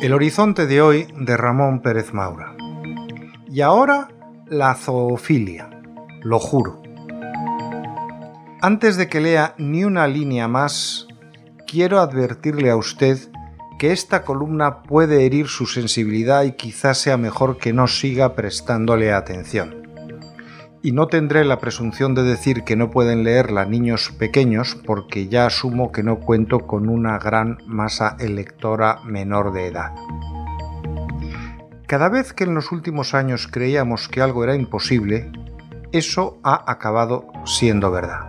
El horizonte de hoy de Ramón Pérez Maura. Y ahora la zoofilia, lo juro. Antes de que lea ni una línea más, quiero advertirle a usted que esta columna puede herir su sensibilidad y quizás sea mejor que no siga prestándole atención. Y no tendré la presunción de decir que no pueden leerla niños pequeños porque ya asumo que no cuento con una gran masa electora menor de edad. Cada vez que en los últimos años creíamos que algo era imposible, eso ha acabado siendo verdad.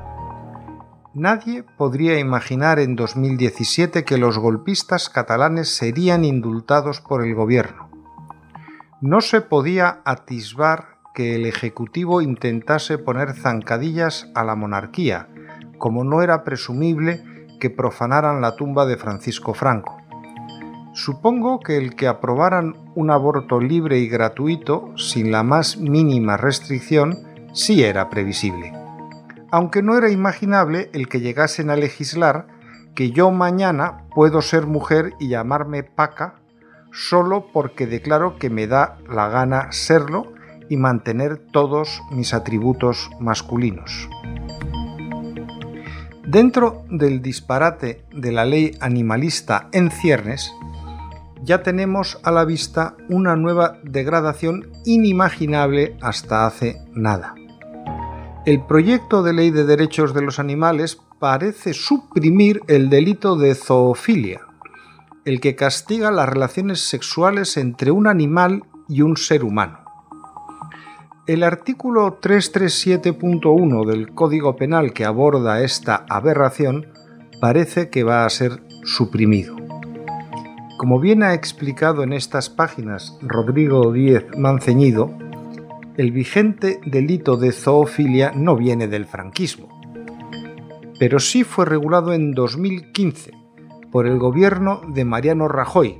Nadie podría imaginar en 2017 que los golpistas catalanes serían indultados por el gobierno. No se podía atisbar que el Ejecutivo intentase poner zancadillas a la monarquía, como no era presumible que profanaran la tumba de Francisco Franco. Supongo que el que aprobaran un aborto libre y gratuito, sin la más mínima restricción, sí era previsible aunque no era imaginable el que llegasen a legislar que yo mañana puedo ser mujer y llamarme Paca solo porque declaro que me da la gana serlo y mantener todos mis atributos masculinos. Dentro del disparate de la ley animalista en ciernes, ya tenemos a la vista una nueva degradación inimaginable hasta hace nada. El proyecto de ley de derechos de los animales parece suprimir el delito de zoofilia, el que castiga las relaciones sexuales entre un animal y un ser humano. El artículo 337.1 del Código Penal que aborda esta aberración parece que va a ser suprimido. Como bien ha explicado en estas páginas Rodrigo Díez Manceñido, el vigente delito de zoofilia no viene del franquismo, pero sí fue regulado en 2015 por el gobierno de Mariano Rajoy,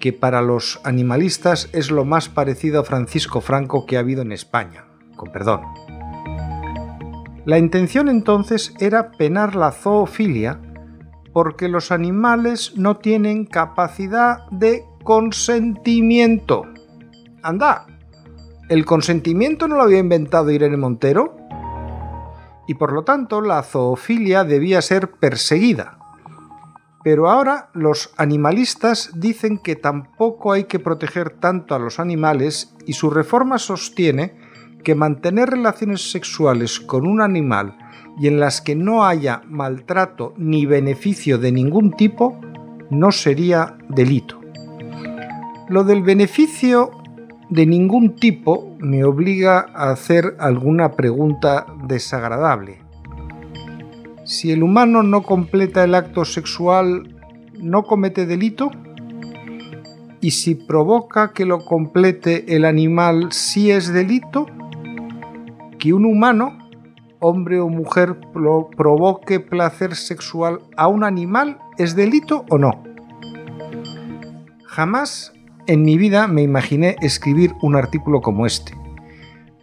que para los animalistas es lo más parecido a Francisco Franco que ha habido en España, con perdón. La intención entonces era penar la zoofilia porque los animales no tienen capacidad de consentimiento. Anda, ¿El consentimiento no lo había inventado Irene Montero? Y por lo tanto la zoofilia debía ser perseguida. Pero ahora los animalistas dicen que tampoco hay que proteger tanto a los animales y su reforma sostiene que mantener relaciones sexuales con un animal y en las que no haya maltrato ni beneficio de ningún tipo no sería delito. Lo del beneficio de ningún tipo me obliga a hacer alguna pregunta desagradable. Si el humano no completa el acto sexual, ¿no comete delito? ¿Y si provoca que lo complete el animal, sí es delito? ¿Que un humano, hombre o mujer, provoque placer sexual a un animal es delito o no? Jamás en mi vida me imaginé escribir un artículo como este.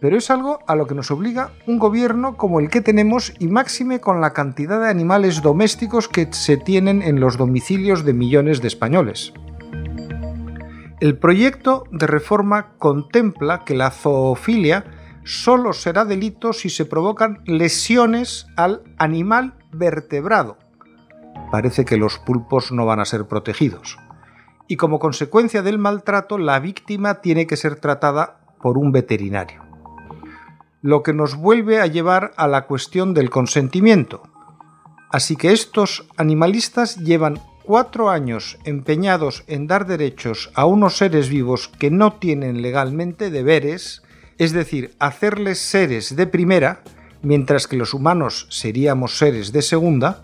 Pero es algo a lo que nos obliga un gobierno como el que tenemos y máxime con la cantidad de animales domésticos que se tienen en los domicilios de millones de españoles. El proyecto de reforma contempla que la zoofilia solo será delito si se provocan lesiones al animal vertebrado. Parece que los pulpos no van a ser protegidos y como consecuencia del maltrato la víctima tiene que ser tratada por un veterinario. Lo que nos vuelve a llevar a la cuestión del consentimiento. Así que estos animalistas llevan cuatro años empeñados en dar derechos a unos seres vivos que no tienen legalmente deberes, es decir, hacerles seres de primera, mientras que los humanos seríamos seres de segunda,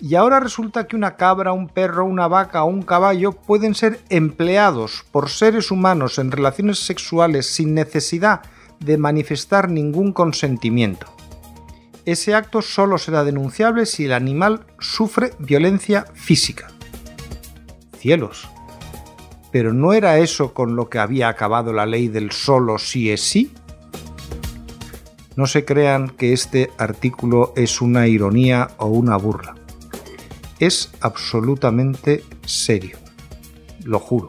y ahora resulta que una cabra, un perro, una vaca o un caballo pueden ser empleados por seres humanos en relaciones sexuales sin necesidad de manifestar ningún consentimiento. Ese acto solo será denunciable si el animal sufre violencia física. Cielos. Pero ¿no era eso con lo que había acabado la ley del solo sí es sí? No se crean que este artículo es una ironía o una burla. Es absolutamente serio. Lo juro.